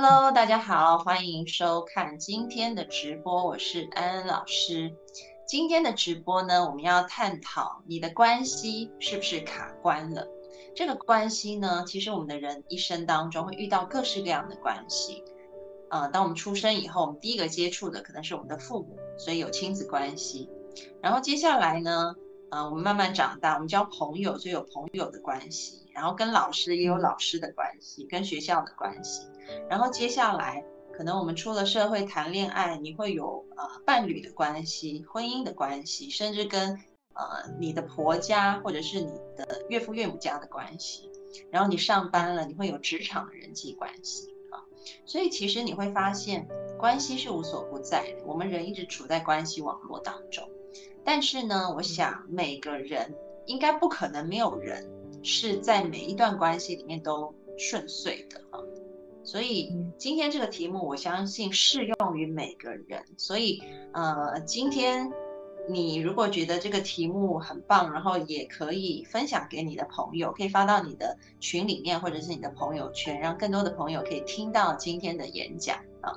Hello，大家好，欢迎收看今天的直播，我是安安老师。今天的直播呢，我们要探讨你的关系是不是卡关了？这个关系呢，其实我们的人一生当中会遇到各式各样的关系。呃，当我们出生以后，我们第一个接触的可能是我们的父母，所以有亲子关系。然后接下来呢，呃，我们慢慢长大，我们交朋友，所以有朋友的关系。然后跟老师也有老师的关系，跟学校的关系。然后接下来，可能我们出了社会谈恋爱，你会有呃伴侣的关系、婚姻的关系，甚至跟呃你的婆家或者是你的岳父岳母家的关系。然后你上班了，你会有职场的人际关系啊。所以其实你会发现，关系是无所不在的。我们人一直处在关系网络当中，但是呢，我想每个人应该不可能没有人。是在每一段关系里面都顺遂的哈，所以今天这个题目我相信适用于每个人。所以呃，今天你如果觉得这个题目很棒，然后也可以分享给你的朋友，可以发到你的群里面或者是你的朋友圈，让更多的朋友可以听到今天的演讲啊。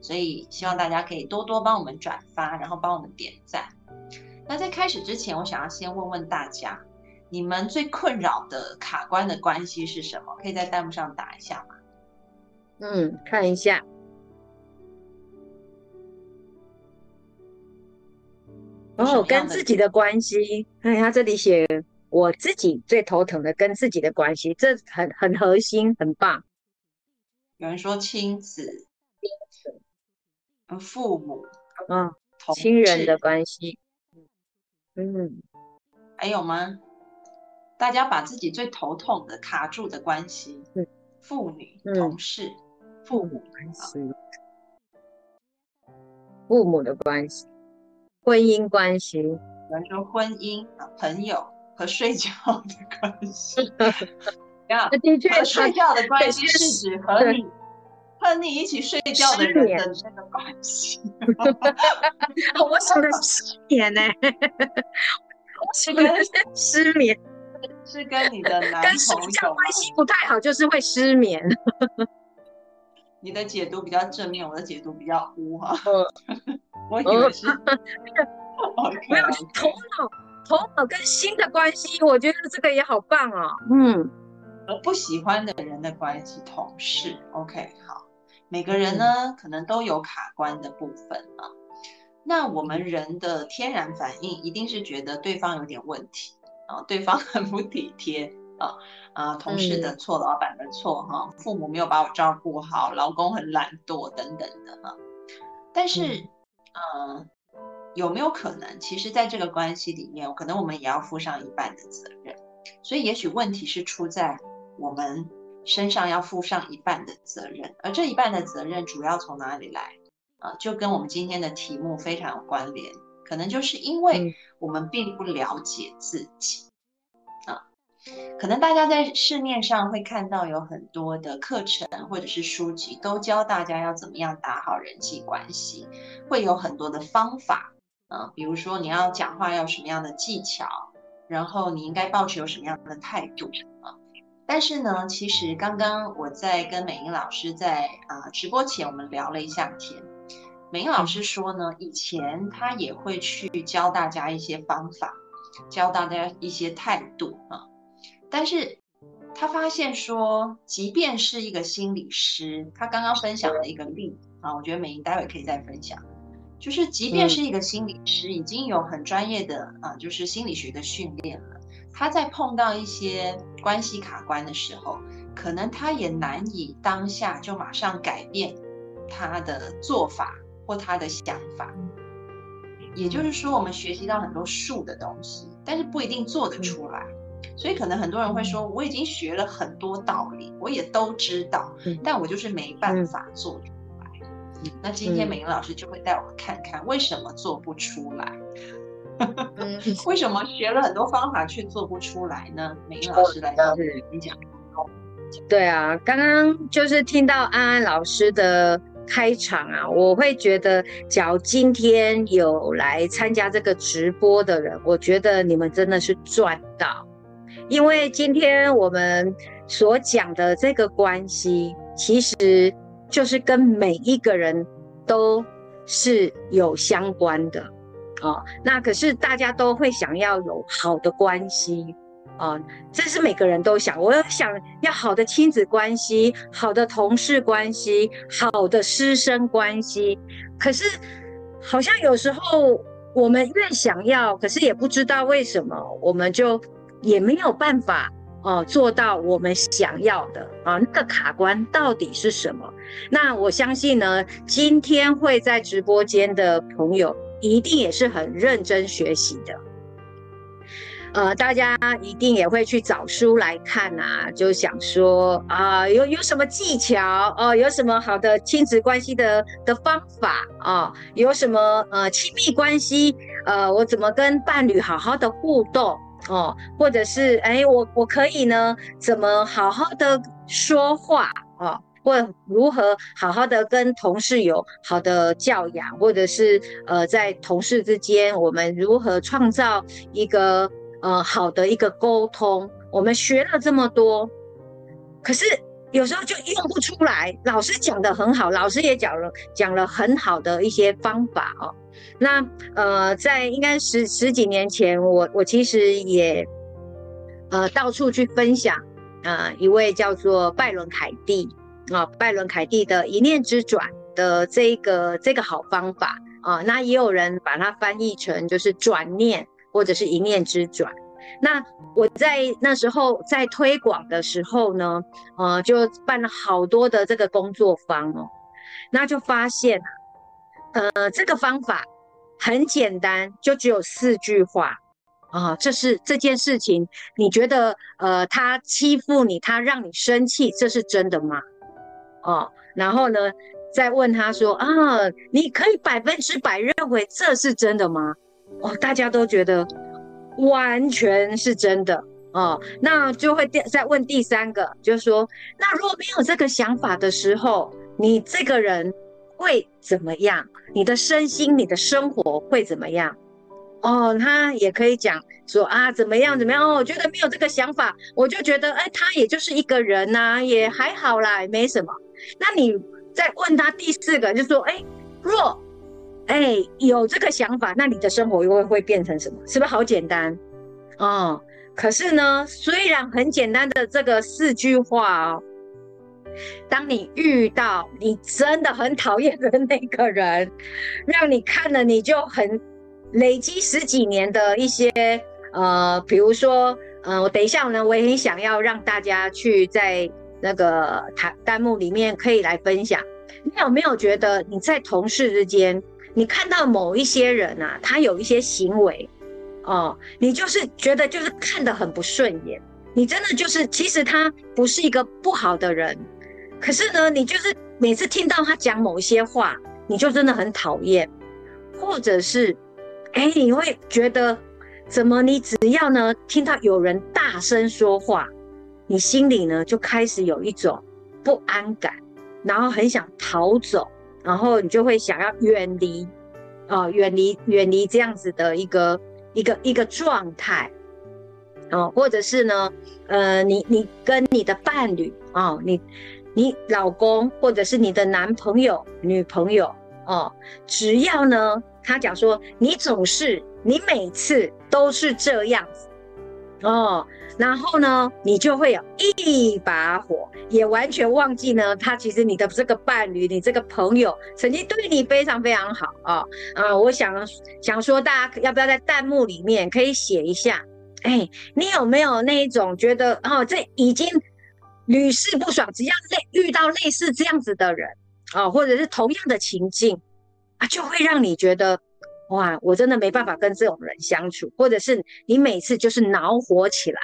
所以希望大家可以多多帮我们转发，然后帮我们点赞。那在开始之前，我想要先问问大家。你们最困扰的卡关的关系是什么？可以在弹幕上打一下吗？嗯，看一下。哦，跟自己的关系。哎他这里写，我自己最头疼的跟自己的关系，这很很核心，很棒。有人说亲子、父母，嗯，亲人的关系。嗯，还有吗？大家把自己最头痛的卡住的关系，父女、同事、父母关系，父母的关系，婚姻关系，比如说婚姻啊，朋友和睡觉的关系。呀，的确，睡觉的关系是指和你和你一起睡觉的人的那个关系。我想的失眠呢，我想的失眠。是跟你的男朋友关系不太好，就是会失眠。你的解读比较正面，我的解读比较污哈。我以为是 没有头脑，头脑跟心的关系，我觉得这个也好棒哦。嗯，我不喜欢的人的关系，同事。OK，好，每个人呢可能都有卡关的部分啊。那我们人的天然反应一定是觉得对方有点问题。啊，对方很不体贴啊啊，同事的错，老板的错哈，父母没有把我照顾好，老公很懒惰等等的哈。但是，嗯，有没有可能，其实在这个关系里面，可能我们也要负上一半的责任。所以，也许问题是出在我们身上，要负上一半的责任。而这一半的责任主要从哪里来啊？就跟我们今天的题目非常有关联。可能就是因为我们并不了解自己啊，可能大家在市面上会看到有很多的课程或者是书籍，都教大家要怎么样打好人际关系，会有很多的方法啊，比如说你要讲话要什么样的技巧，然后你应该保持有什么样的态度啊。但是呢，其实刚刚我在跟美英老师在啊直播前，我们聊了一下天。美英老师说呢，以前他也会去教大家一些方法，教大家一些态度啊。但是他发现说，即便是一个心理师，他刚刚分享了一个例子啊，我觉得美英待会可以再分享。就是即便是一个心理师，已经有很专业的啊，就是心理学的训练了，他在碰到一些关系卡关的时候，可能他也难以当下就马上改变他的做法。或他的想法，也就是说，我们学习到很多术的东西，但是不一定做得出来。所以可能很多人会说，我已经学了很多道理，我也都知道，但我就是没办法做出来。那今天美玲老师就会带我们看看，为什么做不出来？为什么学了很多方法却做不出来呢？美玲老师来跟讲。对啊，刚刚就是听到安安老师的开场啊，我会觉得，假如今天有来参加这个直播的人，我觉得你们真的是赚到，因为今天我们所讲的这个关系，其实就是跟每一个人都是有相关的哦。那可是大家都会想要有好的关系。啊，这是每个人都想，我想要好的亲子关系，好的同事关系，好的师生关系。可是，好像有时候我们越想要，可是也不知道为什么，我们就也没有办法哦做到我们想要的啊。那个卡关到底是什么？那我相信呢，今天会在直播间的朋友一定也是很认真学习的。呃，大家一定也会去找书来看啊，就想说啊，有有什么技巧哦，有什么好的亲子关系的的方法啊，有什么呃亲密关系，呃，我怎么跟伴侣好好的互动哦，或者是哎，我我可以呢，怎么好好的说话啊，或如何好好的跟同事有好的教养，或者是呃，在同事之间，我们如何创造一个。呃，好的一个沟通，我们学了这么多，可是有时候就用不出来。老师讲的很好，老师也讲了讲了很好的一些方法哦。那呃，在应该十十几年前，我我其实也呃到处去分享啊，一位叫做拜伦凯蒂啊，拜伦凯蒂的一念之转的这个这个好方法啊，那也有人把它翻译成就是转念。或者是一念之转，那我在那时候在推广的时候呢，呃，就办了好多的这个工作坊哦，那就发现，呃，这个方法很简单，就只有四句话啊，这是这件事情，你觉得呃，他欺负你，他让你生气，这是真的吗？哦，然后呢，再问他说啊，你可以百分之百认为这是真的吗？哦，大家都觉得完全是真的哦，那就会再问第三个，就是说，那如果没有这个想法的时候，你这个人会怎么样？你的身心、你的生活会怎么样？哦，他也可以讲说啊，怎么样怎么样？哦，我觉得没有这个想法，我就觉得，哎，他也就是一个人呐，也还好啦，也没什么。那你再问他第四个，就说，哎，若。哎，有这个想法，那你的生活又会会变成什么？是不是好简单？哦，可是呢，虽然很简单的这个四句话哦，当你遇到你真的很讨厌的那个人，让你看了你就很累积十几年的一些呃，比如说，嗯，我等一下呢，我也很想要让大家去在那个弹弹幕里面可以来分享，你有没有觉得你在同事之间？你看到某一些人啊，他有一些行为，哦，你就是觉得就是看得很不顺眼，你真的就是其实他不是一个不好的人，可是呢，你就是每次听到他讲某一些话，你就真的很讨厌，或者是，哎，你会觉得怎么你只要呢听到有人大声说话，你心里呢就开始有一种不安感，然后很想逃走。然后你就会想要远离，啊，远离远离这样子的一个一个一个状态，哦，或者是呢，呃，你你跟你的伴侣啊，你你老公或者是你的男朋友、女朋友哦，只要呢，他讲说你总是你每次都是这样子，哦。然后呢，你就会有一把火，也完全忘记呢。他其实你的这个伴侣，你这个朋友，曾经对你非常非常好啊啊！我想想说，大家要不要在弹幕里面可以写一下？哎，你有没有那一种觉得哦，这已经屡试不爽，只要类遇到类似这样子的人啊，或者是同样的情境啊，就会让你觉得哇，我真的没办法跟这种人相处，或者是你每次就是恼火起来，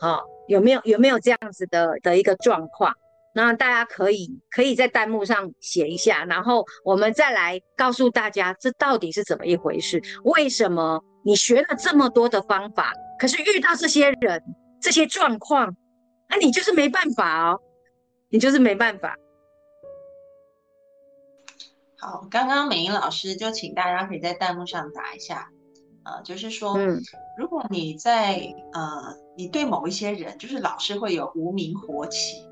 啊，有没有有没有这样子的的一个状况？那大家可以可以在弹幕上写一下，然后我们再来告诉大家这到底是怎么一回事？为什么你学了这么多的方法，可是遇到这些人、这些状况，那你就是没办法哦，你就是没办法。好，刚刚美英老师就请大家可以在弹幕上打一下，呃，就是说，嗯，如果你在呃，你对某一些人，就是老是会有无名火起。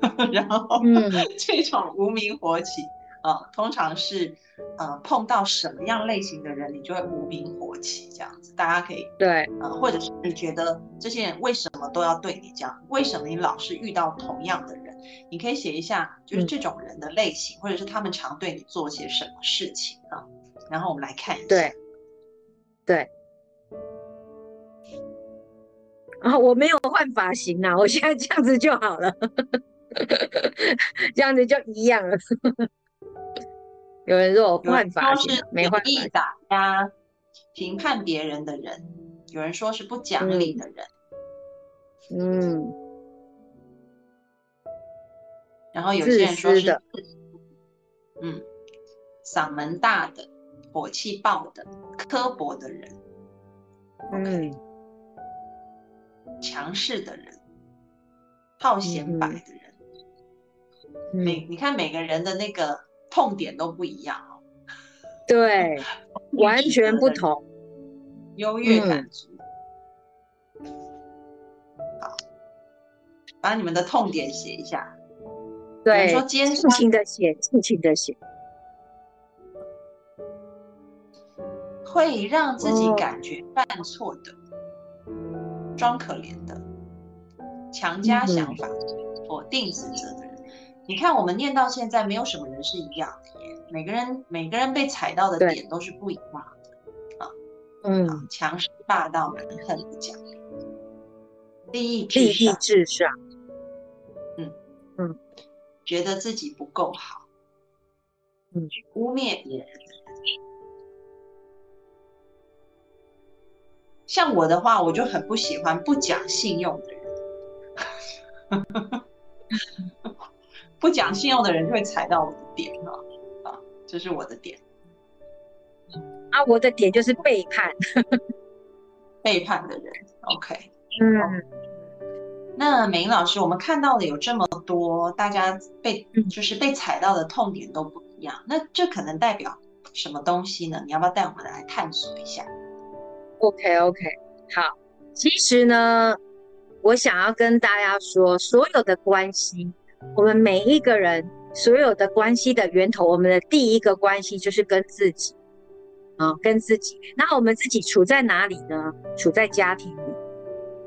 然后，这种无名火起，呃，通常是，呃，碰到什么样类型的人，你就会无名火起这样子。大家可以对，呃，或者是你觉得这些人为什么都要对你这样？为什么你老是遇到同样的人？你可以写一下，就是这种人的类型，或者是他们常对你做些什么事情啊？然后我们来看一下。对，对。啊，我没有换发型啊，我现在这样子就好了，这样子就一样了。有人说我换发型，没换。意打压、评判别人的人，有人说是不讲理的人。嗯。然后有些人说是，嗯，嗓门大的、火气爆的、刻薄的人。嗯。强势的人，好显摆的人，每你看每个人的那个痛点都不一样哦。对，完全不同。优越感足。好，把你们的痛点写一下。对，说尽情的写，尽情的写，会让自己感觉犯错的。装可怜的，强加想法，否定指责的人，你看我们念到现在，没有什么人是一样的耶。每个人每个人被踩到的点都是不一样的啊。嗯，强势霸道，蛮横不讲理，利益利益至上。嗯嗯，觉得自己不够好，嗯，污蔑别人。像我的话，我就很不喜欢不讲信用的人，不讲信用的人就会踩到我的点啊，啊，这是我的点。啊，我的点就是背叛，背叛的人。OK，嗯，那美英老师，我们看到的有这么多，大家被就是被踩到的痛点都不一样，那这可能代表什么东西呢？你要不要带我们来探索一下？OK OK，好，其实呢，我想要跟大家说，所有的关系，我们每一个人所有的关系的源头，我们的第一个关系就是跟自己，啊，跟自己。那我们自己处在哪里呢？处在家庭里。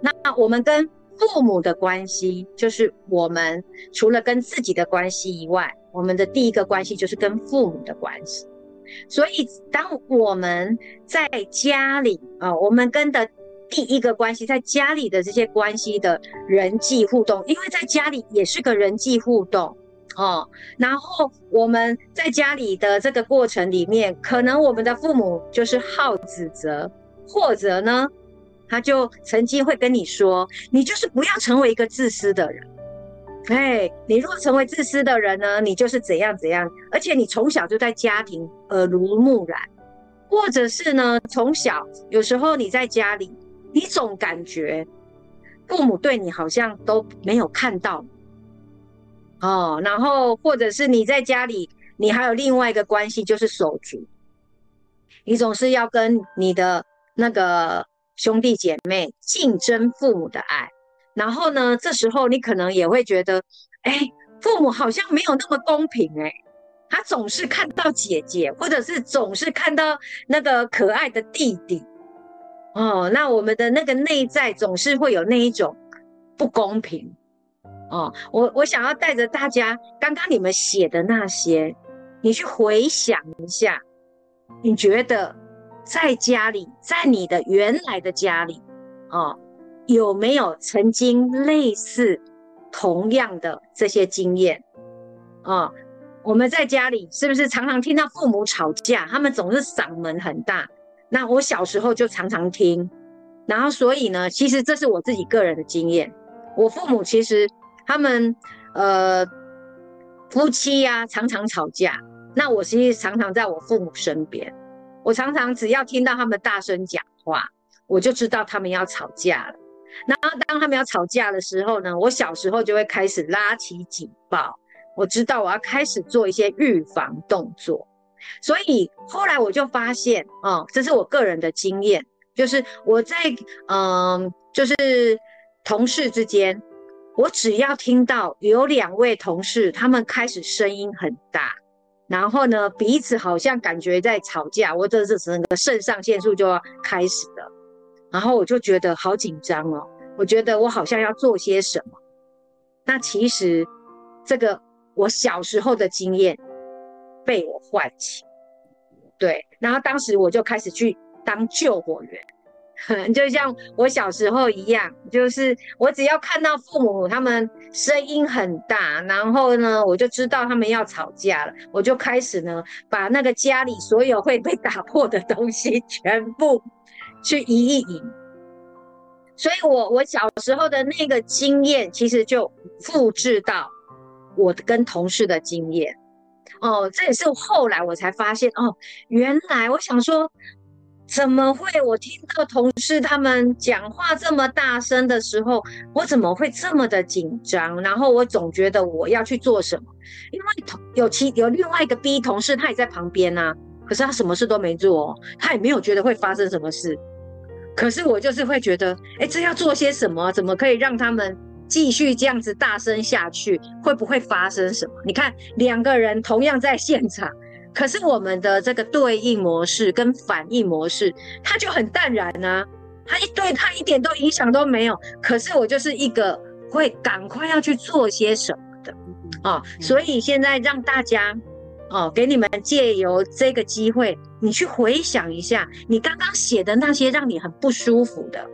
那我们跟父母的关系，就是我们除了跟自己的关系以外，我们的第一个关系就是跟父母的关系。所以，当我们在家里啊，我们跟的第一个关系，在家里的这些关系的人际互动，因为在家里也是个人际互动哦。然后我们在家里的这个过程里面，可能我们的父母就是好指责，或者呢，他就曾经会跟你说，你就是不要成为一个自私的人。哎，你如果成为自私的人呢，你就是怎样怎样，而且你从小就在家庭耳濡目染，或者是呢，从小有时候你在家里，你总感觉父母对你好像都没有看到哦，然后或者是你在家里，你还有另外一个关系就是手足，你总是要跟你的那个兄弟姐妹竞争父母的爱。然后呢？这时候你可能也会觉得，哎，父母好像没有那么公平哎，他总是看到姐姐，或者是总是看到那个可爱的弟弟，哦，那我们的那个内在总是会有那一种不公平哦。我我想要带着大家，刚刚你们写的那些，你去回想一下，你觉得在家里，在你的原来的家里，哦。有没有曾经类似同样的这些经验啊？我们在家里是不是常常听到父母吵架？他们总是嗓门很大。那我小时候就常常听，然后所以呢，其实这是我自己个人的经验。我父母其实他们呃夫妻呀常常吵架，那我其实常常在我父母身边，我常常只要听到他们大声讲话，我就知道他们要吵架了。然后当他们要吵架的时候呢，我小时候就会开始拉起警报，我知道我要开始做一些预防动作。所以后来我就发现，哦，这是我个人的经验，就是我在嗯，就是同事之间，我只要听到有两位同事他们开始声音很大，然后呢彼此好像感觉在吵架，我这是整个肾上腺素就要开始了。然后我就觉得好紧张哦，我觉得我好像要做些什么。那其实这个我小时候的经验被我唤起，对，然后当时我就开始去当救火员，就像我小时候一样，就是我只要看到父母他们声音很大，然后呢，我就知道他们要吵架了，我就开始呢把那个家里所有会被打破的东西全部。去移一移，所以我我小时候的那个经验，其实就复制到我跟同事的经验。哦，这也是后来我才发现，哦，原来我想说，怎么会我听到同事他们讲话这么大声的时候，我怎么会这么的紧张？然后我总觉得我要去做什么，因为同有其有另外一个 B 同事，他也在旁边呐。可是他什么事都没做，他也没有觉得会发生什么事。可是我就是会觉得，哎，这要做些什么？怎么可以让他们继续这样子大声下去？会不会发生什么？你看，两个人同样在现场，可是我们的这个对应模式跟反应模式，他就很淡然啊，他一对他一点都影响都没有。可是我就是一个会赶快要去做些什么的啊，所以现在让大家。哦，给你们借由这个机会，你去回想一下，你刚刚写的那些让你很不舒服的，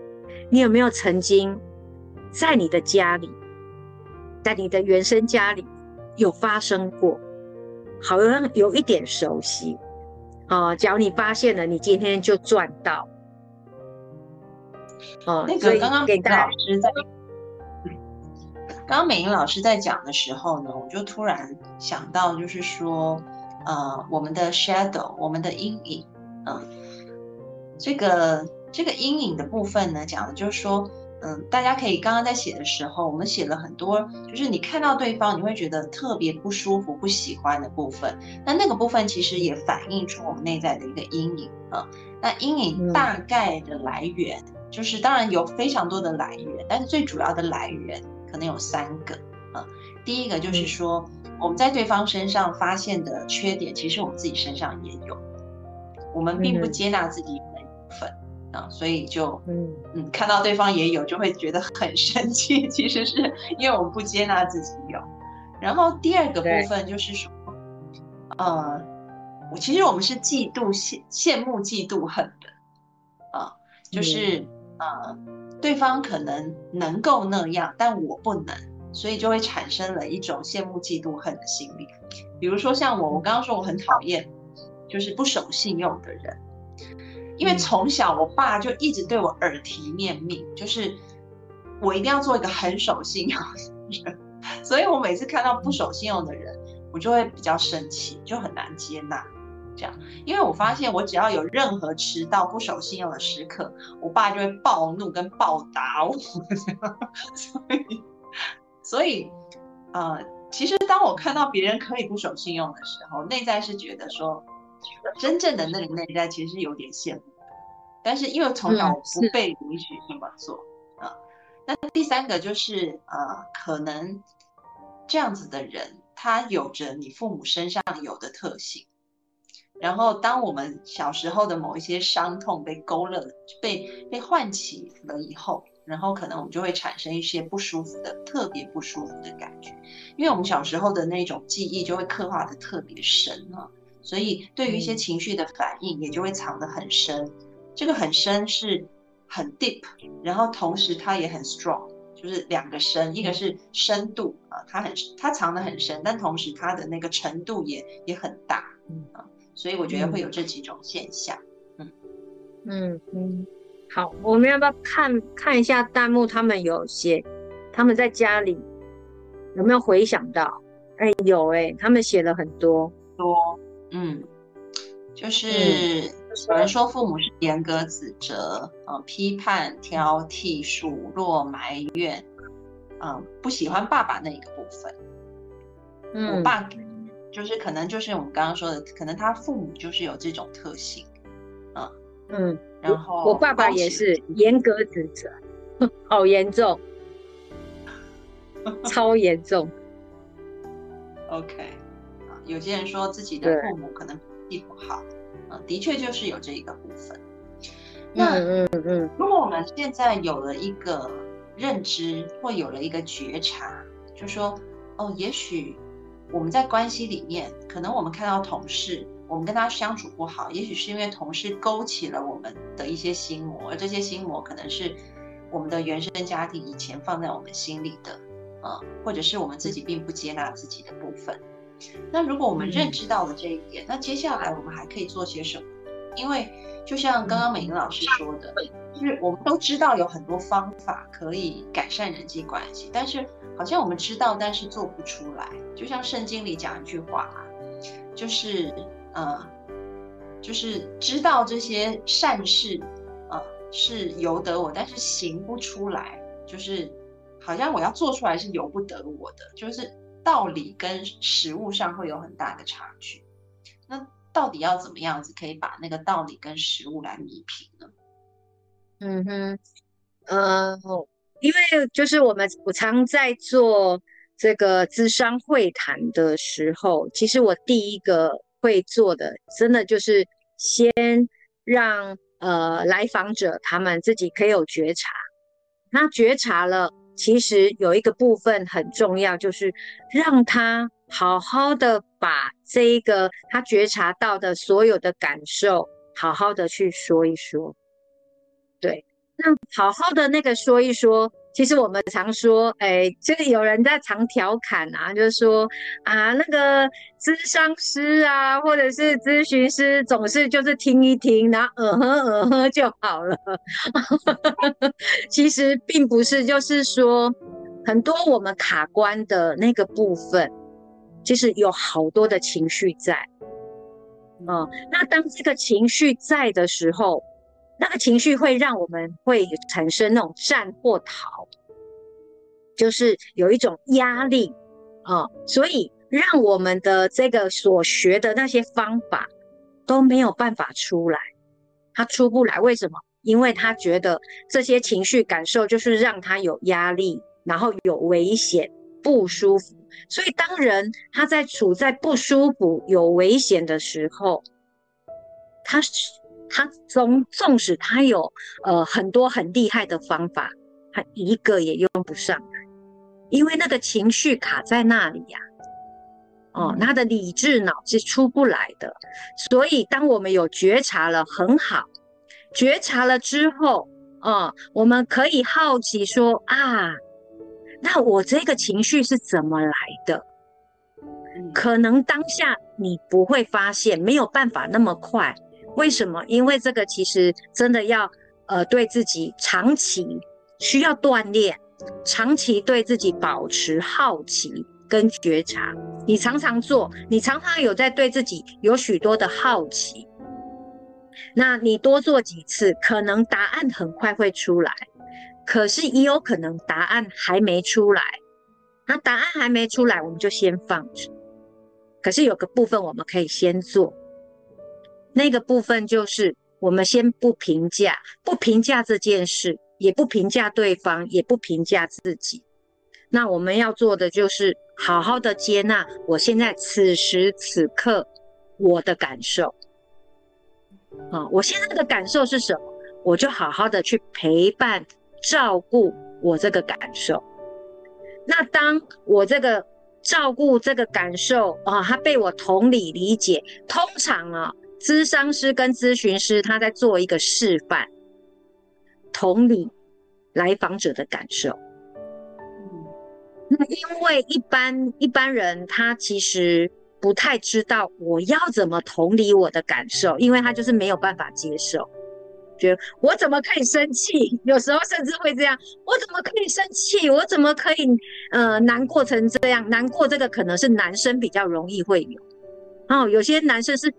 你有没有曾经在你的家里，在你的原生家里有发生过？好像有一点熟悉。哦，只要你发现了，你今天就赚到。哦，那个刚刚给老师在。刚刚美英老师在讲的时候呢，我就突然想到，就是说，呃，我们的 shadow，我们的阴影，嗯，这个这个阴影的部分呢，讲的就是说，嗯，大家可以刚刚在写的时候，我们写了很多，就是你看到对方，你会觉得特别不舒服、不喜欢的部分，那那个部分其实也反映出我们内在的一个阴影啊。那阴影大概的来源，就是当然有非常多的来源，但是最主要的来源。可能有三个啊，第一个就是说，我们在对方身上发现的缺点，其实我们自己身上也有，我们并不接纳自己的一部分啊，所以就嗯嗯，看到对方也有，就会觉得很生气。其实是因为我们不接纳自己有。然后第二个部分就是说，呃，我其实我们是嫉妒、羡羡慕、嫉妒、恨的啊，就是呃。对方可能能够那样，但我不能，所以就会产生了一种羡慕、嫉妒、恨的心理。比如说像我，我刚刚说我很讨厌就是不守信用的人，因为从小我爸就一直对我耳提面命，就是我一定要做一个很守信用的人，所以我每次看到不守信用的人，我就会比较生气，就很难接纳。这样，因为我发现我只要有任何迟到、不守信用的时刻，我爸就会暴怒跟暴打我。所以，所以，呃，其实当我看到别人可以不守信用的时候，内在是觉得说，真正的那个内在其实有点羡慕。但是因为从小不被允许这么做啊，那第三个就是呃，可能这样子的人，他有着你父母身上有的特性。然后，当我们小时候的某一些伤痛被勾勒、被被唤起了以后，然后可能我们就会产生一些不舒服的、特别不舒服的感觉，因为我们小时候的那种记忆就会刻画的特别深啊，所以对于一些情绪的反应也就会藏得很深。这个很深是很 deep，然后同时它也很 strong，就就是两个深，一个是深度啊，它很它藏得很深，但同时它的那个程度也也很大，嗯啊，所以我觉得会有这几种现象，嗯嗯嗯，好，我们要不要看看一下弹幕？他们有写他们在家里有没有回想到？哎，有哎，他们写了很多多，嗯。就是有人说父母是严格指责，呃，批判、挑剔、数落、埋怨，嗯，不喜欢爸爸那一个部分。嗯，我爸就是可能就是我们刚刚说的，可能他父母就是有这种特性，嗯嗯。然后我爸爸也是严格指责，好严重，超严重。OK，啊，有些人说自己的父母可能脾。气不好，啊，的确就是有这一个部分。那嗯嗯，如果我们现在有了一个认知，或有了一个觉察，就说哦，也许我们在关系里面，可能我们看到同事，我们跟他相处不好，也许是因为同事勾起了我们的一些心魔，而这些心魔可能是我们的原生家庭以前放在我们心里的，啊，或者是我们自己并不接纳自己的部分。那如果我们认知到了这一点，那接下来我们还可以做些什么？因为就像刚刚美英老师说的，就是我们都知道有很多方法可以改善人际关系，但是好像我们知道，但是做不出来。就像圣经里讲一句话啊，就是呃，就是知道这些善事啊是由得我，但是行不出来，就是好像我要做出来是由不得我的，就是。道理跟实物上会有很大的差距，那到底要怎么样子可以把那个道理跟实物来弥平呢？嗯哼，呃，因为就是我们我常在做这个智商会谈的时候，其实我第一个会做的，真的就是先让呃来访者他们自己可以有觉察，那觉察了。其实有一个部分很重要，就是让他好好的把这一个他觉察到的所有的感受，好好的去说一说。对，那好好的那个说一说。其实我们常说，哎，就是有人在常调侃啊，就是说啊，那个咨商师啊，或者是咨询师，总是就是听一听，然后嗯哼嗯哼就好了。其实并不是，就是说很多我们卡关的那个部分，其实有好多的情绪在。嗯，那当这个情绪在的时候。那个情绪会让我们会产生那种战或逃，就是有一种压力啊，所以让我们的这个所学的那些方法都没有办法出来，他出不来，为什么？因为他觉得这些情绪感受就是让他有压力，然后有危险、不舒服，所以当人他在处在不舒服、有危险的时候，他是。他纵纵使他有呃很多很厉害的方法，他一个也用不上来，因为那个情绪卡在那里呀。哦，他的理智脑是出不来的。所以当我们有觉察了，很好，觉察了之后，哦，我们可以好奇说啊，那我这个情绪是怎么来的？可能当下你不会发现，没有办法那么快。为什么？因为这个其实真的要，呃，对自己长期需要锻炼，长期对自己保持好奇跟觉察。你常常做，你常常有在对自己有许多的好奇，那你多做几次，可能答案很快会出来。可是也有可能答案还没出来，那答案还没出来，我们就先放着。可是有个部分我们可以先做。那个部分就是我们先不评价，不评价这件事，也不评价对方，也不评价自己。那我们要做的就是好好的接纳我现在此时此刻我的感受。啊，我现在的感受是什么？我就好好的去陪伴、照顾我这个感受。那当我这个照顾这个感受啊，他被我同理理解，通常啊。咨商师跟咨询师，他在做一个示范，同理来访者的感受。那因为一般一般人他其实不太知道我要怎么同理我的感受，因为他就是没有办法接受，觉得我怎么可以生气？有时候甚至会这样，我怎么可以生气？我怎么可以呃难过成这样？难过这个可能是男生比较容易会有，哦，有些男生是。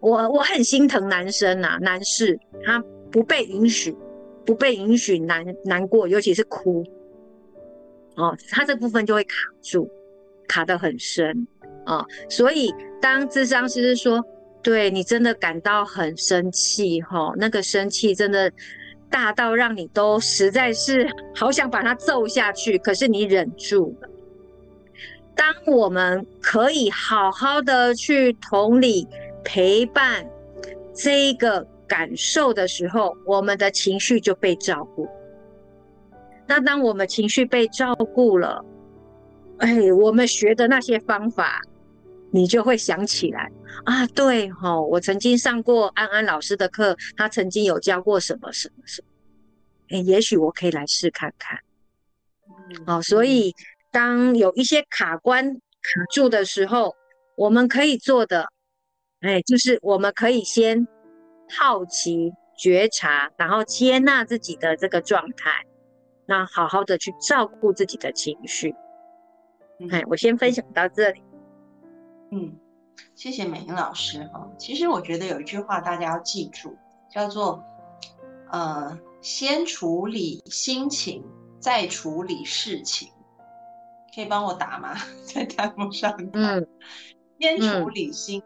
我我很心疼男生呐，男士他不被允许，不被允许难难过，尤其是哭，哦，他这部分就会卡住，卡得很深啊。所以当智商师说，对你真的感到很生气哈，那个生气真的大到让你都实在是好想把他揍下去，可是你忍住了。当我们可以好好的去同理。陪伴这一个感受的时候，我们的情绪就被照顾。那当我们情绪被照顾了，哎，我们学的那些方法，你就会想起来啊，对哈，我曾经上过安安老师的课，他曾经有教过什么什么什么，哎，也许我可以来试看看。哦，所以当有一些卡关卡住的时候，我们可以做的。哎，就是我们可以先好奇、觉察，然后接纳自己的这个状态，那好好的去照顾自己的情绪。哎，我先分享到这里。嗯，谢谢美英老师哈。其实我觉得有一句话大家要记住，叫做呃，先处理心情，再处理事情。可以帮我打吗？在弹幕上。嗯，先处理心。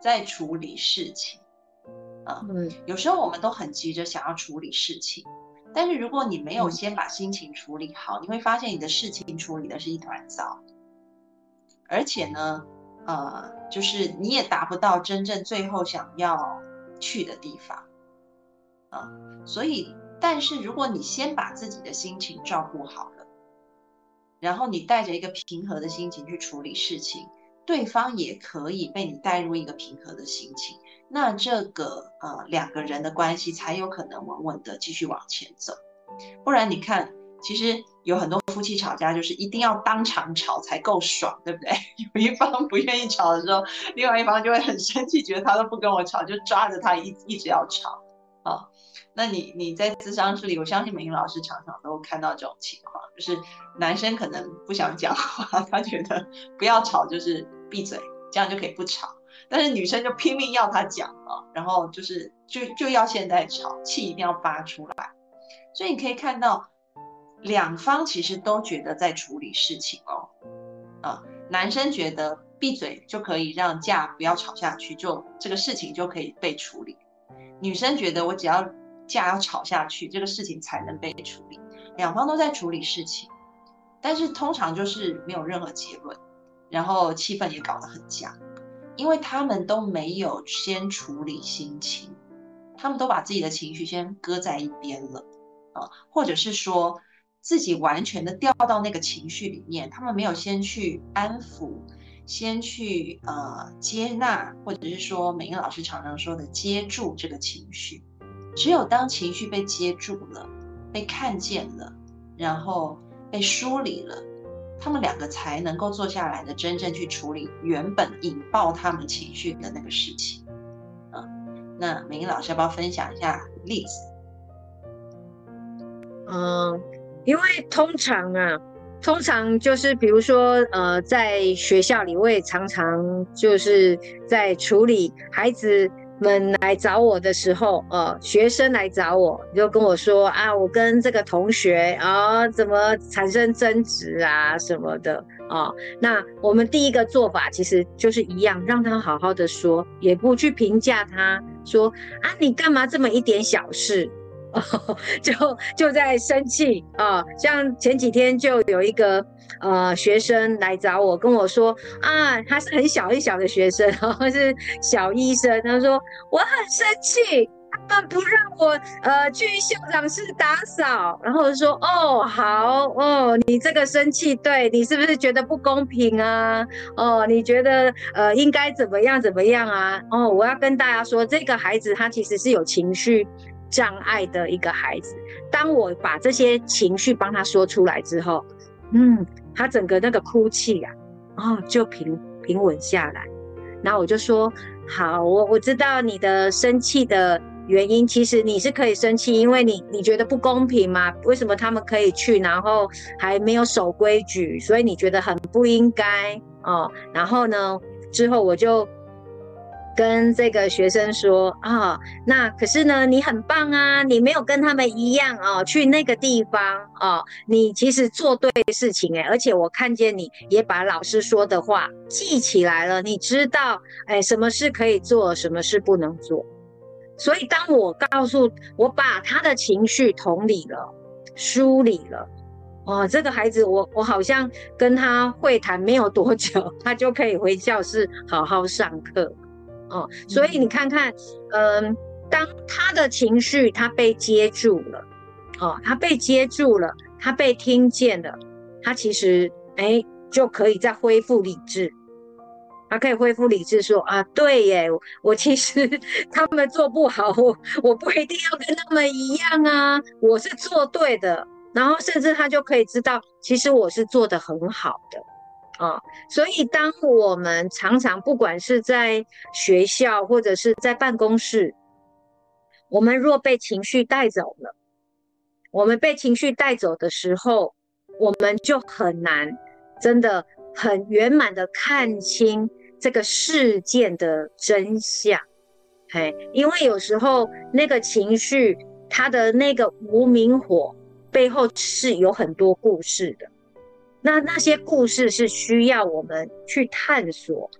在处理事情，啊，有时候我们都很急着想要处理事情，但是如果你没有先把心情处理好，你会发现你的事情处理的是一团糟，而且呢，呃，就是你也达不到真正最后想要去的地方，啊，所以，但是如果你先把自己的心情照顾好了，然后你带着一个平和的心情去处理事情。对方也可以被你带入一个平和的心情，那这个呃两个人的关系才有可能稳稳的继续往前走。不然你看，其实有很多夫妻吵架就是一定要当场吵才够爽，对不对？有一方不愿意吵的时候，另外一方就会很生气，觉得他都不跟我吵，就抓着他一一直要吵啊。那你你在智商室里，我相信美英老师常常都看到这种情况，就是男生可能不想讲话，他觉得不要吵就是。闭嘴，这样就可以不吵。但是女生就拼命要他讲啊，然后就是就就要现在吵，气一定要发出来。所以你可以看到，两方其实都觉得在处理事情哦。啊，男生觉得闭嘴就可以让架不要吵下去，就这个事情就可以被处理。女生觉得我只要架要吵下去，这个事情才能被处理。两方都在处理事情，但是通常就是没有任何结论。然后气氛也搞得很僵，因为他们都没有先处理心情，他们都把自己的情绪先搁在一边了，啊，或者是说自己完全的掉到那个情绪里面，他们没有先去安抚，先去呃接纳，或者是说美英老师常常说的接住这个情绪，只有当情绪被接住了，被看见了，然后被梳理了。他们两个才能够坐下来的，真正去处理原本引爆他们情绪的那个事情。嗯，那美英老师要不要分享一下例子？嗯，因为通常啊，通常就是比如说，呃，在学校里，我也常常就是在处理孩子。们来找我的时候，呃，学生来找我，就跟我说啊，我跟这个同学啊，怎么产生争执啊什么的啊？那我们第一个做法其实就是一样，让他好好的说，也不去评价他，说啊，你干嘛这么一点小事哦？就就在生气啊，像前几天就有一个呃学生来找我，跟我说啊，他是很小很小的学生，然后是小医生，他说我很生气，他们不让我呃去校长室打扫，然后我说哦好哦，你这个生气，对你是不是觉得不公平啊？哦，你觉得呃应该怎么样怎么样啊？哦，我要跟大家说，这个孩子他其实是有情绪。障碍的一个孩子，当我把这些情绪帮他说出来之后，嗯，他整个那个哭泣呀啊，哦，就平平稳下来。然后我就说，好，我我知道你的生气的原因，其实你是可以生气，因为你你觉得不公平嘛？为什么他们可以去，然后还没有守规矩，所以你觉得很不应该哦。然后呢，之后我就。跟这个学生说啊，那可是呢，你很棒啊，你没有跟他们一样啊，去那个地方啊，你其实做对事情哎，而且我看见你也把老师说的话记起来了，你知道哎，什么事可以做，什么事不能做。所以当我告诉我把他的情绪同理了、梳理了，哦，这个孩子我我好像跟他会谈没有多久，他就可以回教室好好上课。哦，所以你看看，嗯，当他的情绪他被接住了，哦，他被接住了，他被听见了，他其实哎就可以再恢复理智，他可以恢复理智说啊，对耶，我其实他们做不好，我我不一定要跟他们一样啊，我是做对的，然后甚至他就可以知道，其实我是做的很好的。啊，所以当我们常常不管是在学校或者是在办公室，我们若被情绪带走了，我们被情绪带走的时候，我们就很难真的很圆满的看清这个事件的真相。嘿，因为有时候那个情绪，它的那个无名火背后是有很多故事的。那那些故事是需要我们去探索、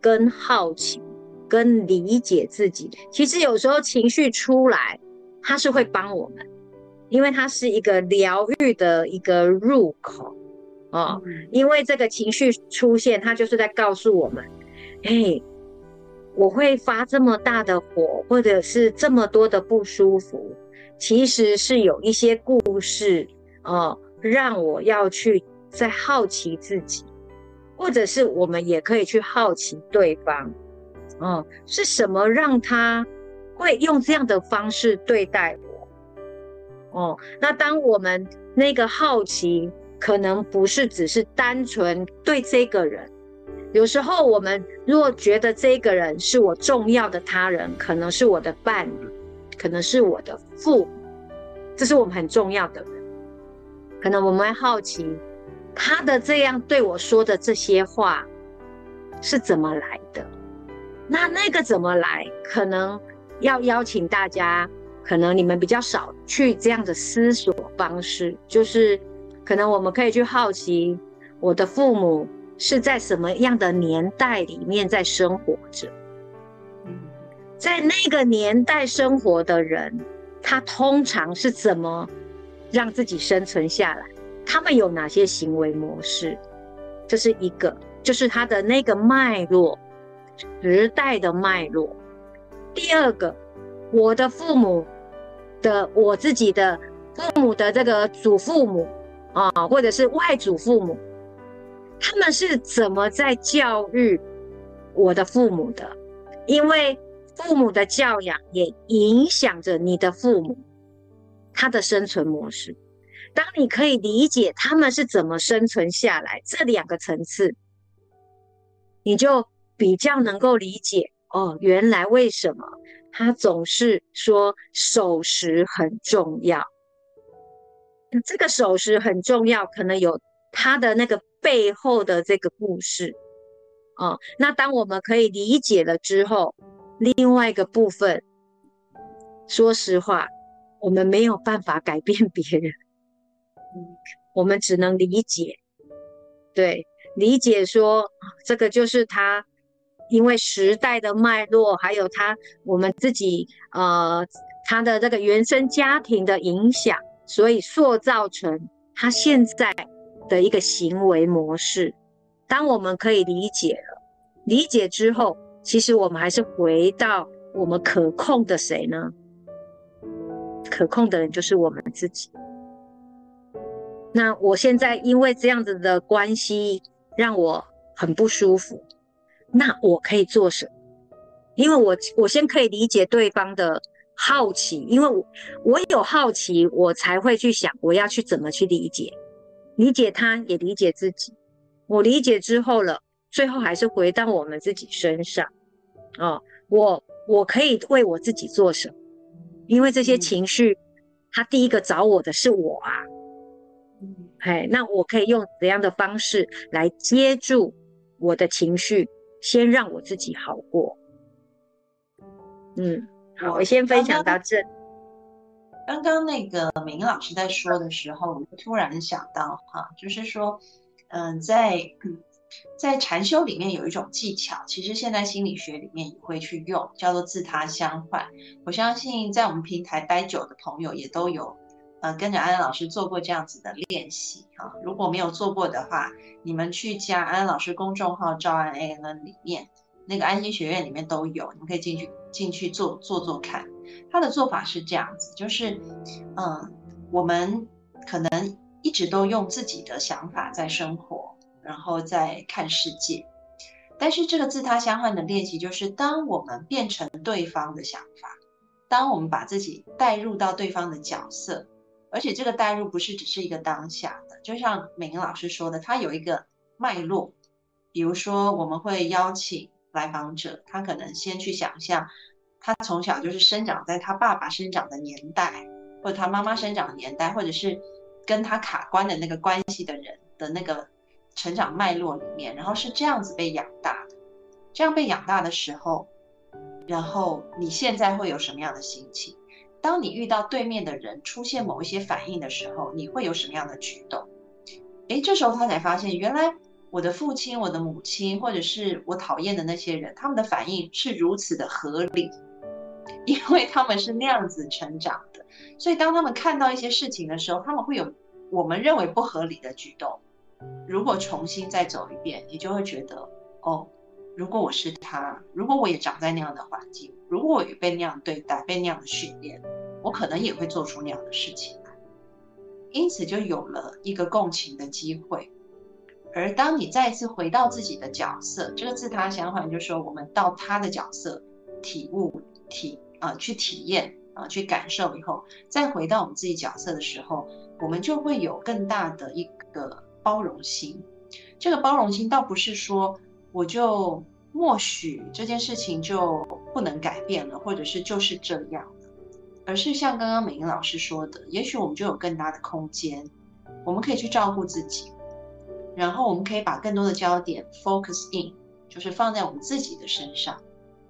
跟好奇、跟理解自己。其实有时候情绪出来，它是会帮我们，因为它是一个疗愈的一个入口哦。因为这个情绪出现，它就是在告诉我们：哎，我会发这么大的火，或者是这么多的不舒服，其实是有一些故事哦，让我要去。在好奇自己，或者是我们也可以去好奇对方，哦，是什么让他会用这样的方式对待我？哦，那当我们那个好奇，可能不是只是单纯对这个人，有时候我们若觉得这个人是我重要的他人，可能是我的伴侣，可能是我的父母，这是我们很重要的人，可能我们会好奇。他的这样对我说的这些话是怎么来的？那那个怎么来？可能要邀请大家，可能你们比较少去这样的思索方式，就是可能我们可以去好奇，我的父母是在什么样的年代里面在生活着？在那个年代生活的人，他通常是怎么让自己生存下来？他们有哪些行为模式？这是一个，就是他的那个脉络，时代的脉络。第二个，我的父母的，我自己的父母的这个祖父母啊，或者是外祖父母，他们是怎么在教育我的父母的？因为父母的教养也影响着你的父母他的生存模式。当你可以理解他们是怎么生存下来，这两个层次，你就比较能够理解哦，原来为什么他总是说守时很重要。这个守时很重要，可能有他的那个背后的这个故事哦。那当我们可以理解了之后，另外一个部分，说实话，我们没有办法改变别人。我们只能理解，对，理解说这个就是他，因为时代的脉络，还有他我们自己呃他的这个原生家庭的影响，所以塑造成他现在的一个行为模式。当我们可以理解了，理解之后，其实我们还是回到我们可控的谁呢？可控的人就是我们自己。那我现在因为这样子的关系让我很不舒服，那我可以做什么？因为我我先可以理解对方的好奇，因为我我有好奇，我才会去想我要去怎么去理解。理解他，也理解自己。我理解之后了，最后还是回到我们自己身上。哦，我我可以为我自己做什么？因为这些情绪，他第一个找我的是我啊。哎，那我可以用怎样的方式来接住我的情绪，先让我自己好过。嗯，好，我先分享到这。刚刚那个明老师在说的时候，我突然想到哈，就是说，嗯，在在禅修里面有一种技巧，其实现在心理学里面也会去用，叫做自他相换。我相信在我们平台待久的朋友也都有。跟着安安老师做过这样子的练习啊。如果没有做过的话，你们去加安安老师公众号“赵安 A N” 里面，那个安心学院里面都有，你们可以进去进去做做做看。他的做法是这样子，就是，嗯，我们可能一直都用自己的想法在生活，然后在看世界。但是这个自他相换的练习，就是当我们变成对方的想法，当我们把自己带入到对方的角色。而且这个代入不是只是一个当下的，就像美英老师说的，它有一个脉络。比如说，我们会邀请来访者，他可能先去想象，他从小就是生长在他爸爸生长的年代，或者他妈妈生长的年代，或者是跟他卡关的那个关系的人的那个成长脉络里面，然后是这样子被养大的。这样被养大的时候，然后你现在会有什么样的心情？当你遇到对面的人出现某一些反应的时候，你会有什么样的举动？诶，这时候他才发现，原来我的父亲、我的母亲，或者是我讨厌的那些人，他们的反应是如此的合理，因为他们是那样子成长的。所以当他们看到一些事情的时候，他们会有我们认为不合理的举动。如果重新再走一遍，你就会觉得，哦，如果我是他，如果我也长在那样的环境，如果我也被那样对待，被那样的训练。我可能也会做出那样的事情来，因此就有了一个共情的机会。而当你再次回到自己的角色，这个自他相换，就是说我们到他的角色体悟、体啊去体验啊去感受以后，再回到我们自己角色的时候，我们就会有更大的一个包容心。这个包容心倒不是说我就默许这件事情就不能改变了，或者是就是这样。而是像刚刚美英老师说的，也许我们就有更大的空间，我们可以去照顾自己，然后我们可以把更多的焦点 focus in，就是放在我们自己的身上，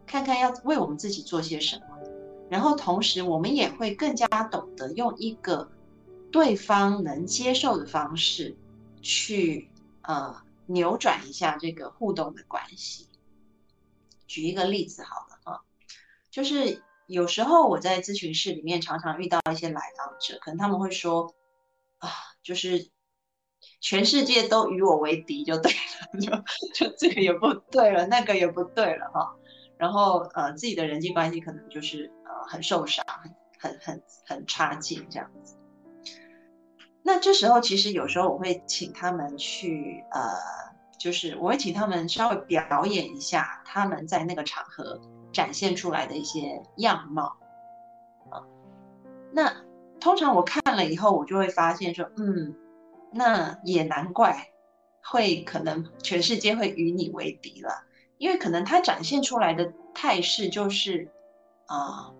看看要为我们自己做些什么，然后同时我们也会更加懂得用一个对方能接受的方式去呃扭转一下这个互动的关系。举一个例子好了啊，就是。有时候我在咨询室里面常常遇到一些来访者，可能他们会说啊，就是全世界都与我为敌就对了，就就这个也不对了，那个也不对了哈。然后呃，自己的人际关系可能就是呃很受伤，很很很差劲这样子。那这时候其实有时候我会请他们去呃，就是我会请他们稍微表演一下他们在那个场合。展现出来的一些样貌，啊，那通常我看了以后，我就会发现说，嗯，那也难怪会可能全世界会与你为敌了，因为可能他展现出来的态势就是，啊，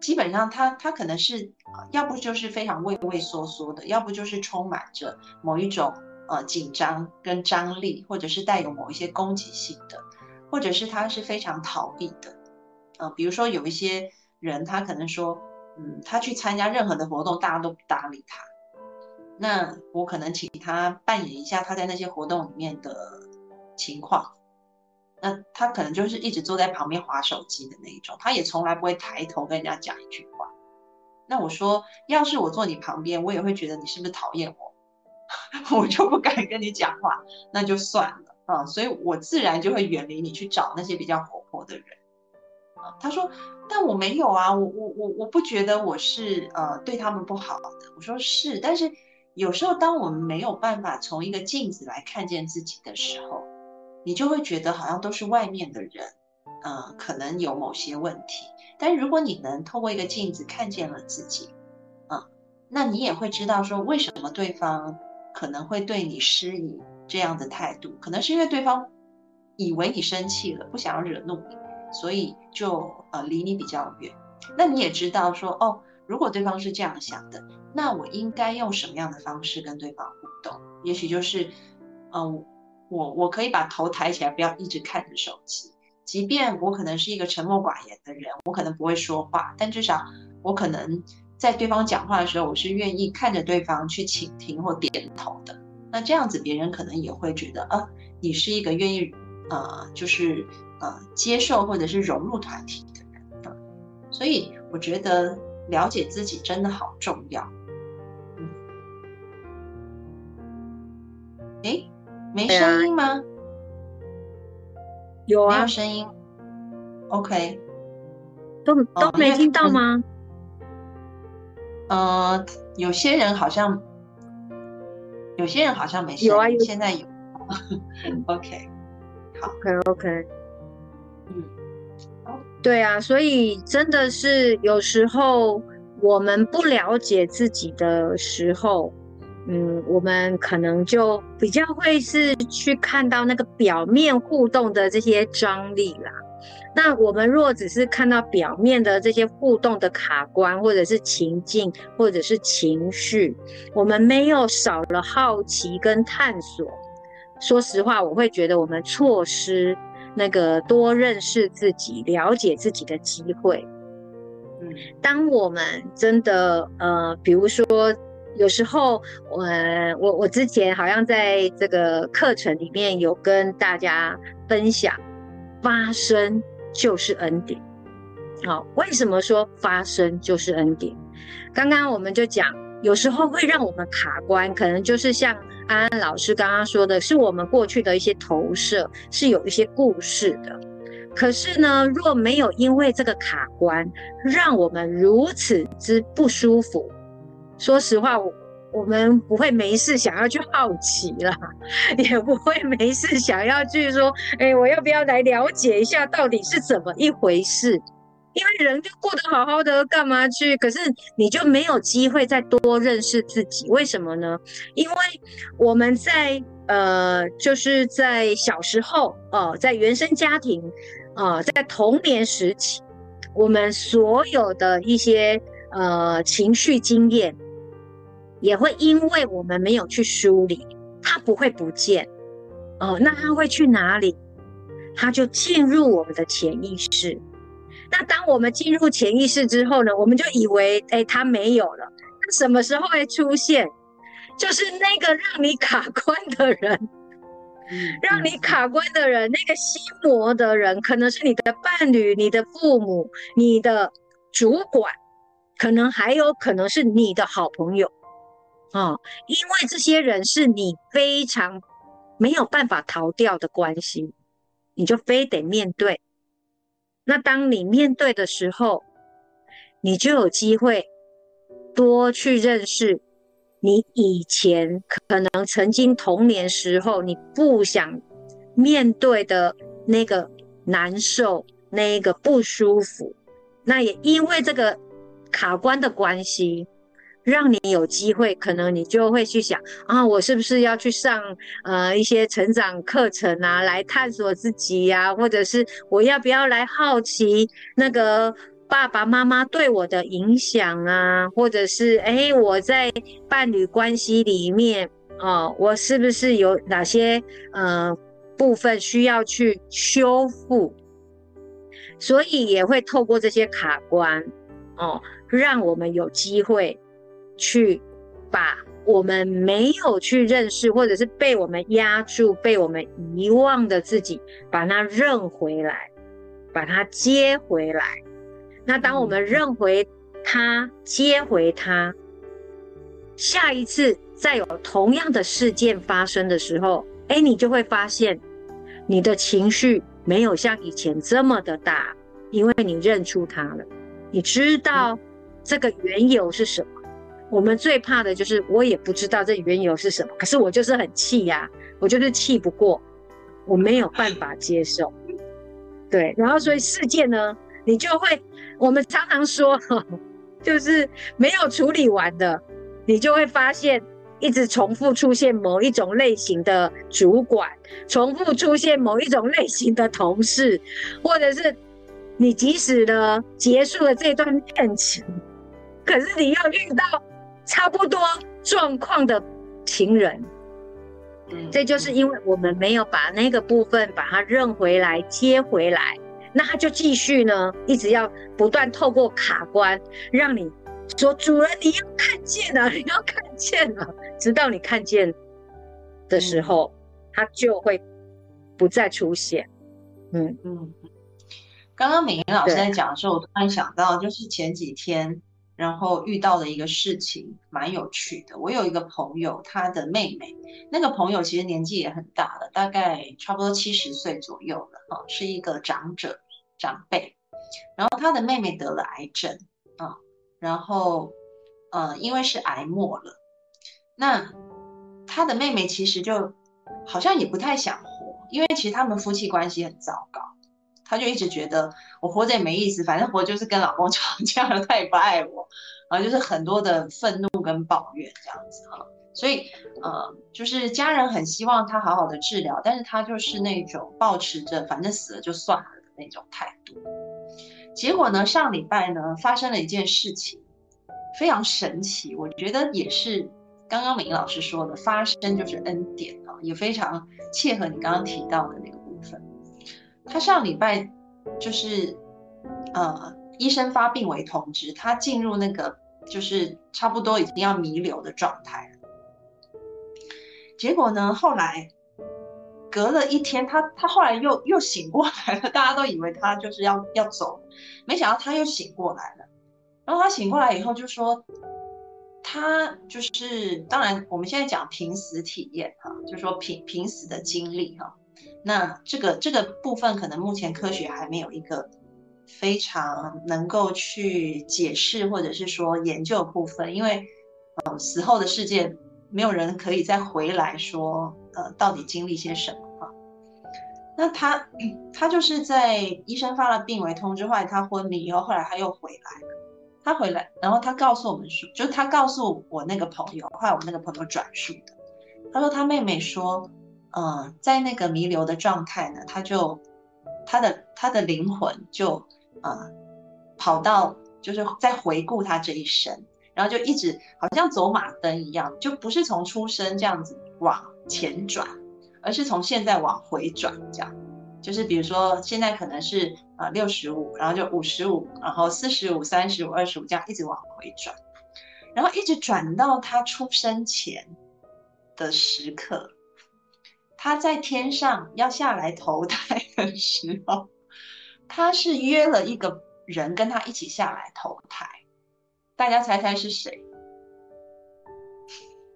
基本上他他可能是要不就是非常畏畏缩缩的，要不就是充满着某一种呃紧张跟张力，或者是带有某一些攻击性的。或者是他是非常逃避的，呃，比如说有一些人，他可能说，嗯，他去参加任何的活动，大家都不搭理他。那我可能请他扮演一下他在那些活动里面的情况。那他可能就是一直坐在旁边划手机的那一种，他也从来不会抬头跟人家讲一句话。那我说，要是我坐你旁边，我也会觉得你是不是讨厌我，我就不敢跟你讲话，那就算了。啊，所以我自然就会远离你，去找那些比较活泼的人。啊，他说，但我没有啊，我我我我不觉得我是呃对他们不好的。我说是，但是有时候当我们没有办法从一个镜子来看见自己的时候，你就会觉得好像都是外面的人，嗯，可能有某些问题。但如果你能透过一个镜子看见了自己，嗯，那你也会知道说为什么对方可能会对你施以这样的态度，可能是因为对方以为你生气了，不想要惹怒你，所以就呃离你比较远。那你也知道说哦，如果对方是这样想的，那我应该用什么样的方式跟对方互动？也许就是，嗯，我我可以把头抬起来，不要一直看着手机。即便我可能是一个沉默寡言的人，我可能不会说话，但至少我可能在对方讲话的时候，我是愿意看着对方去倾听或点头的。那这样子，别人可能也会觉得，啊，你是一个愿意，呃，就是呃，接受或者是融入团体的人啊。所以我觉得了解自己真的好重要。嗯，哎，没声音吗？有啊，没有声音。OK，都都没听到吗？呃，有些人好像，有些人好像没声有啊，现在有。OK，好，OK OK。嗯，对啊，所以真的是有时候我们不了解自己的时候。嗯，我们可能就比较会是去看到那个表面互动的这些张力啦。那我们若只是看到表面的这些互动的卡关，或者是情境，或者是情绪，我们没有少了好奇跟探索。说实话，我会觉得我们错失那个多认识自己、了解自己的机会。嗯，当我们真的呃，比如说。有时候，我我我之前好像在这个课程里面有跟大家分享，发生就是恩典。好，为什么说发生就是恩典？刚刚我们就讲，有时候会让我们卡关，可能就是像安安老师刚刚说的，是我们过去的一些投射，是有一些故事的。可是呢，若没有因为这个卡关，让我们如此之不舒服。说实话，我我们不会没事想要去好奇啦，也不会没事想要去说，哎，我要不要来了解一下到底是怎么一回事？因为人就过得好好的，干嘛去？可是你就没有机会再多认识自己，为什么呢？因为我们在呃，就是在小时候哦，在原生家庭啊，在童年时期，我们所有的一些呃情绪经验。也会因为我们没有去梳理，它不会不见哦。那它会去哪里？它就进入我们的潜意识。那当我们进入潜意识之后呢？我们就以为，哎，它没有了。那什么时候会出现？就是那个让你卡关的人，让你卡关的人，那个心魔的人，可能是你的伴侣、你的父母、你的主管，可能还有可能是你的好朋友。哦，因为这些人是你非常没有办法逃掉的关系，你就非得面对。那当你面对的时候，你就有机会多去认识你以前可能曾经童年时候你不想面对的那个难受、那个不舒服。那也因为这个卡关的关系。让你有机会，可能你就会去想啊，我是不是要去上呃一些成长课程啊，来探索自己呀？或者是我要不要来好奇那个爸爸妈妈对我的影响啊？或者是哎，我在伴侣关系里面哦，我是不是有哪些呃部分需要去修复？所以也会透过这些卡关哦，让我们有机会。去把我们没有去认识，或者是被我们压住、被我们遗忘的自己，把它认回来，把它接回来。那当我们认回它、接回它，下一次再有同样的事件发生的时候，哎，你就会发现你的情绪没有像以前这么的大，因为你认出它了，你知道这个缘由是什么。我们最怕的就是，我也不知道这缘由是什么，可是我就是很气呀，我就是气不过，我没有办法接受，对，然后所以事件呢，你就会，我们常常说，就是没有处理完的，你就会发现一直重复出现某一种类型的主管，重复出现某一种类型的同事，或者是你即使呢结束了这段恋情，可是你又遇到差不多状况的情人。嗯这就是因为我们没有把那个部分把它认回来、接回来，那他就继续呢，一直要不断透过卡关，让你说主人你要看见了，你要看见了，直到你看见的时候，他就会不再出现。嗯嗯，刚刚美玲老师在讲的时候，我突然想到，就是前几天。然后遇到的一个事情蛮有趣的。我有一个朋友，他的妹妹，那个朋友其实年纪也很大了，大概差不多七十岁左右了，啊，是一个长者长辈。然后他的妹妹得了癌症，啊，然后，呃，因为是癌末了，那他的妹妹其实就好像也不太想活，因为其实他们夫妻关系很糟糕。他就一直觉得我活着也没意思，反正活就是跟老公吵架了，他也不爱我，啊，就是很多的愤怒跟抱怨这样子哈。所以呃，就是家人很希望他好好的治疗，但是他就是那种保持着反正死了就算了的那种态度。结果呢，上礼拜呢发生了一件事情，非常神奇，我觉得也是刚刚美英老师说的，发生就是恩典啊，也非常切合你刚刚提到的那个。他上礼拜就是，呃，医生发病危通知，他进入那个就是差不多已经要弥留的状态了。结果呢，后来隔了一天，他他后来又又醒过来了，大家都以为他就是要要走，没想到他又醒过来了。然后他醒过来以后就说，他就是当然我们现在讲濒死体验哈，就说濒濒死的经历哈。那这个这个部分可能目前科学还没有一个非常能够去解释或者是说研究部分，因为呃死后的世界没有人可以再回来说呃到底经历些什么哈。那他他就是在医生发了病危通知，后来他昏迷以后，后来他又回来。他回来，然后他告诉我们说，就他告诉我那个朋友，后来我那个朋友转述的，他说他妹妹说。嗯，在那个弥留的状态呢，他就他的他的灵魂就呃跑到，就是在回顾他这一生，然后就一直好像走马灯一样，就不是从出生这样子往前转，而是从现在往回转，这样，就是比如说现在可能是呃六十五，然后就五十五，然后四十五、三十五、二十五这样一直往回转，然后一直转到他出生前的时刻。他在天上要下来投胎的时候，他是约了一个人跟他一起下来投胎。大家猜猜是谁？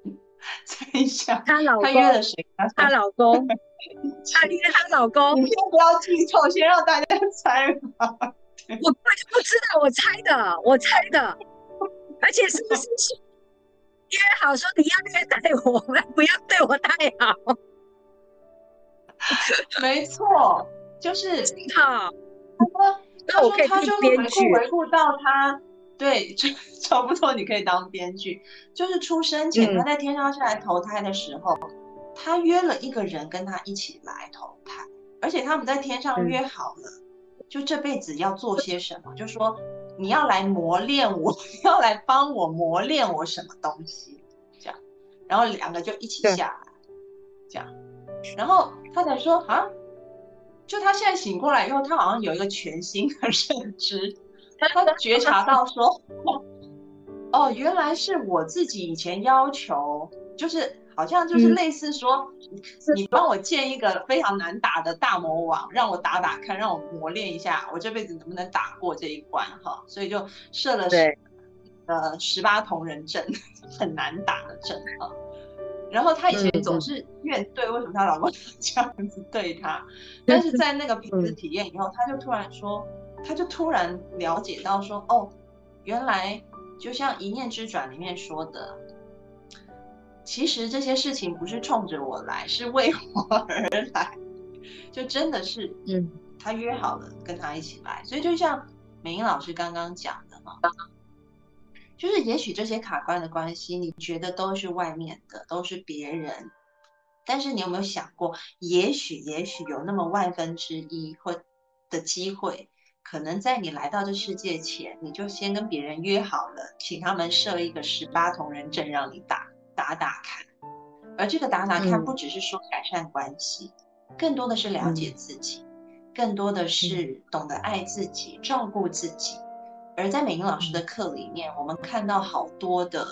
猜一下，她老公。他约了谁？她老公。她约她老公。你先不要记错，先让大家猜吧。我不知道，我猜的，我猜的，而且是不是约好说你要虐待我，不要对我太好。没错，就是他。他说，他说他就回顾回顾到他，对，就差不多你可以当编剧。就是出生前他在天上下来投胎的时候，他约了一个人跟他一起来投胎，而且他们在天上约好了，就这辈子要做些什么，就说你要来磨练我，要来帮我磨练我什么东西，这样，然后两个就一起下来，这样。然后他才说啊，就他现在醒过来以后，他好像有一个全新的 认知，他觉察到说，哦，原来是我自己以前要求，就是好像就是类似说，你帮我建一个非常难打的大魔王，让我打打看，让我磨练一下，我这辈子能不能打过这一关哈，所以就设了呃十八铜人阵，很难打的阵啊。然后她以前总是怨对，为什么她老公这样子对她？但是在那个瓶子体验以后，她就突然说，她就突然了解到说，哦，原来就像一念之转里面说的，其实这些事情不是冲着我来，是为我而来，就真的是，嗯，他约好了跟他一起来，所以就像美英老师刚刚讲的嘛。就是也许这些卡关的关系，你觉得都是外面的，都是别人，但是你有没有想过，也许也许有那么万分之一或的机会，可能在你来到这世界前，你就先跟别人约好了，请他们设一个十八铜人阵让你打打打看，而这个打打看不只是说改善关系，更多的是了解自己，更多的是懂得爱自己、照顾自己。而在美英老师的课里面，我们看到好多的，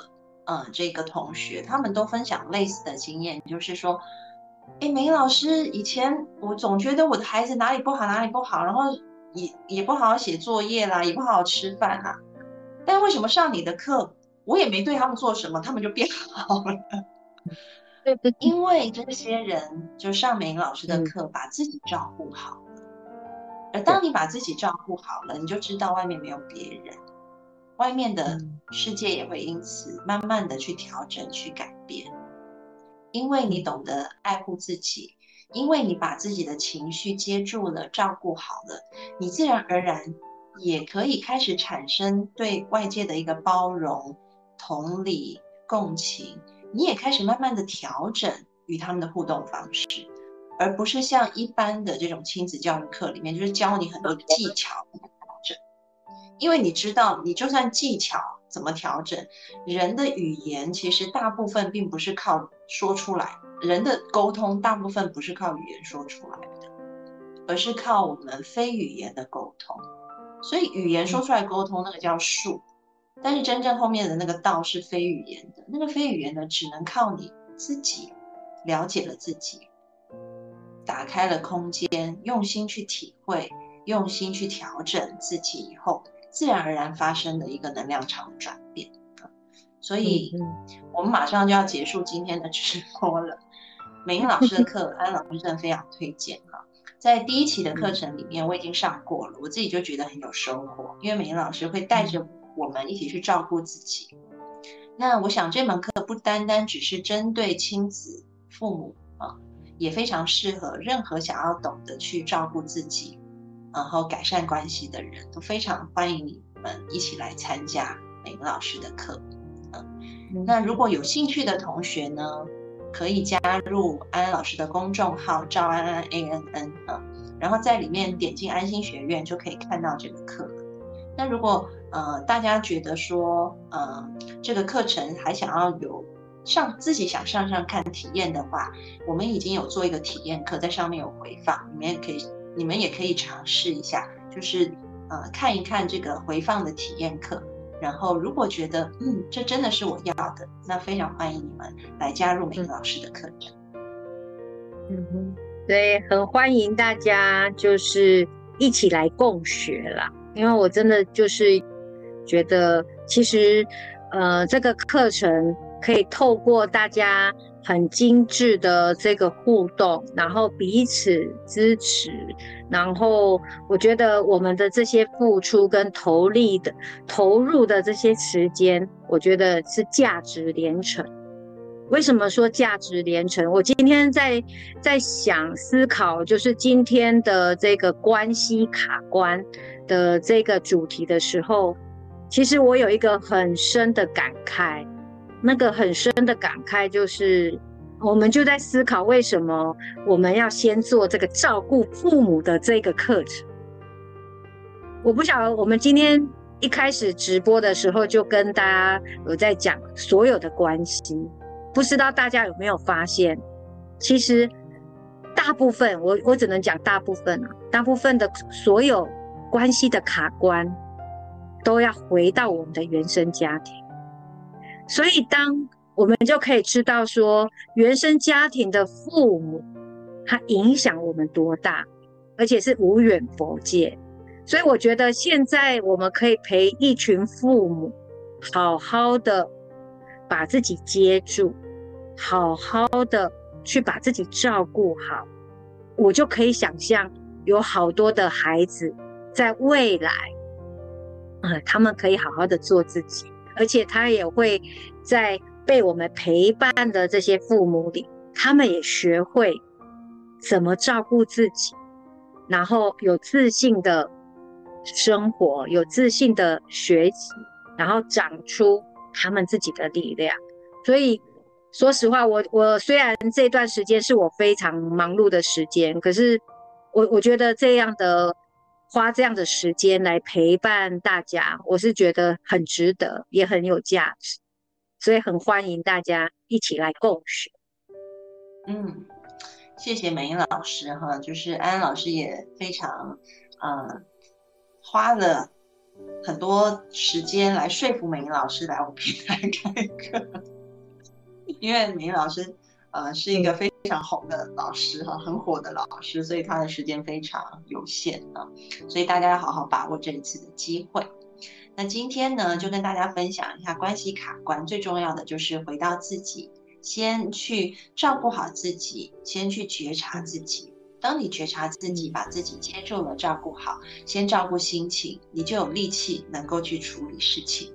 嗯，这个同学他们都分享类似的经验，就是说，哎，美英老师以前我总觉得我的孩子哪里不好哪里不好，然后也也不好好写作业啦，也不好好吃饭啦，但为什么上你的课，我也没对他们做什么，他们就变好了？对，因为这些人就上美英老师的课，把自己照顾好。而当你把自己照顾好了，你就知道外面没有别人，外面的世界也会因此慢慢的去调整、去改变。因为你懂得爱护自己，因为你把自己的情绪接住了、照顾好了，你自然而然也可以开始产生对外界的一个包容、同理、共情，你也开始慢慢的调整与他们的互动方式。而不是像一般的这种亲子教育课里面，就是教你很多技巧调整。因为你知道，你就算技巧怎么调整，人的语言其实大部分并不是靠说出来，人的沟通大部分不是靠语言说出来的，而是靠我们非语言的沟通。所以语言说出来沟通那个叫术，但是真正后面的那个道是非语言的，那个非语言的只能靠你自己了解了自己。打开了空间，用心去体会，用心去调整自己以后，自然而然发生的一个能量场转变所以，我们马上就要结束今天的直播了。美英老师的课，安老师真的非常推荐哈。在第一期的课程里面，我已经上过了，我自己就觉得很有收获，因为美英老师会带着我们一起去照顾自己。那我想这门课不单单只是针对亲子、父母啊。也非常适合任何想要懂得去照顾自己，然后改善关系的人，都非常欢迎你们一起来参加美英老师的课。嗯，那如果有兴趣的同学呢，可以加入安安老师的公众号赵安安 A N N 啊，然后在里面点进安心学院就可以看到这个课了。那如果呃大家觉得说呃这个课程还想要有。上自己想上上看体验的话，我们已经有做一个体验课，在上面有回放，你们也可以，你们也可以尝试一下，就是呃看一看这个回放的体验课，然后如果觉得嗯这真的是我要的，那非常欢迎你们来加入美英老师的课程。嗯哼，对，很欢迎大家就是一起来共学啦，因为我真的就是觉得其实呃这个课程。可以透过大家很精致的这个互动，然后彼此支持，然后我觉得我们的这些付出跟投力的投入的这些时间，我觉得是价值连城。为什么说价值连城？我今天在在想思考，就是今天的这个关系卡关的这个主题的时候，其实我有一个很深的感慨。那个很深的感慨就是，我们就在思考为什么我们要先做这个照顾父母的这个课程。我不晓得我们今天一开始直播的时候就跟大家有在讲所有的关系，不知道大家有没有发现，其实大部分我我只能讲大部分啊，大部分的所有关系的卡关，都要回到我们的原生家庭。所以，当我们就可以知道说，原生家庭的父母，他影响我们多大，而且是无远佛界。所以，我觉得现在我们可以陪一群父母，好好的把自己接住，好好的去把自己照顾好。我就可以想象，有好多的孩子在未来，啊，他们可以好好的做自己。而且他也会在被我们陪伴的这些父母里，他们也学会怎么照顾自己，然后有自信的生活，有自信的学习，然后长出他们自己的力量。所以说实话，我我虽然这段时间是我非常忙碌的时间，可是我我觉得这样的花这样的时间来陪伴大家，我是觉得很值得，也很有价值。所以很欢迎大家一起来共学。嗯，谢谢美英老师哈，就是安安老师也非常，嗯，花了很多时间来说服美英老师来我们平台开课，因为美英老师呃是一个非常红的老师哈，很火的老师，所以他的时间非常有限啊，所以大家要好好把握这一次的机会。那今天呢，就跟大家分享一下关系卡关，最重要的就是回到自己，先去照顾好自己，先去觉察自己。当你觉察自己，把自己接住了，照顾好，先照顾心情，你就有力气能够去处理事情。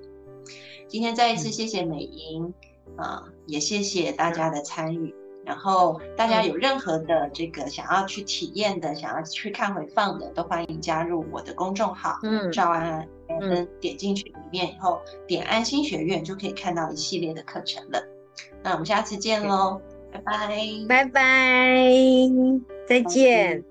今天再一次谢谢美英，啊，也谢谢大家的参与。然后大家有任何的这个想要去体验的，想要去看回放的，都欢迎加入我的公众号，嗯，赵安安，嗯，点进去里面以后，点安心学院就可以看到一系列的课程了。那我们下次见喽，拜拜，拜拜，再见。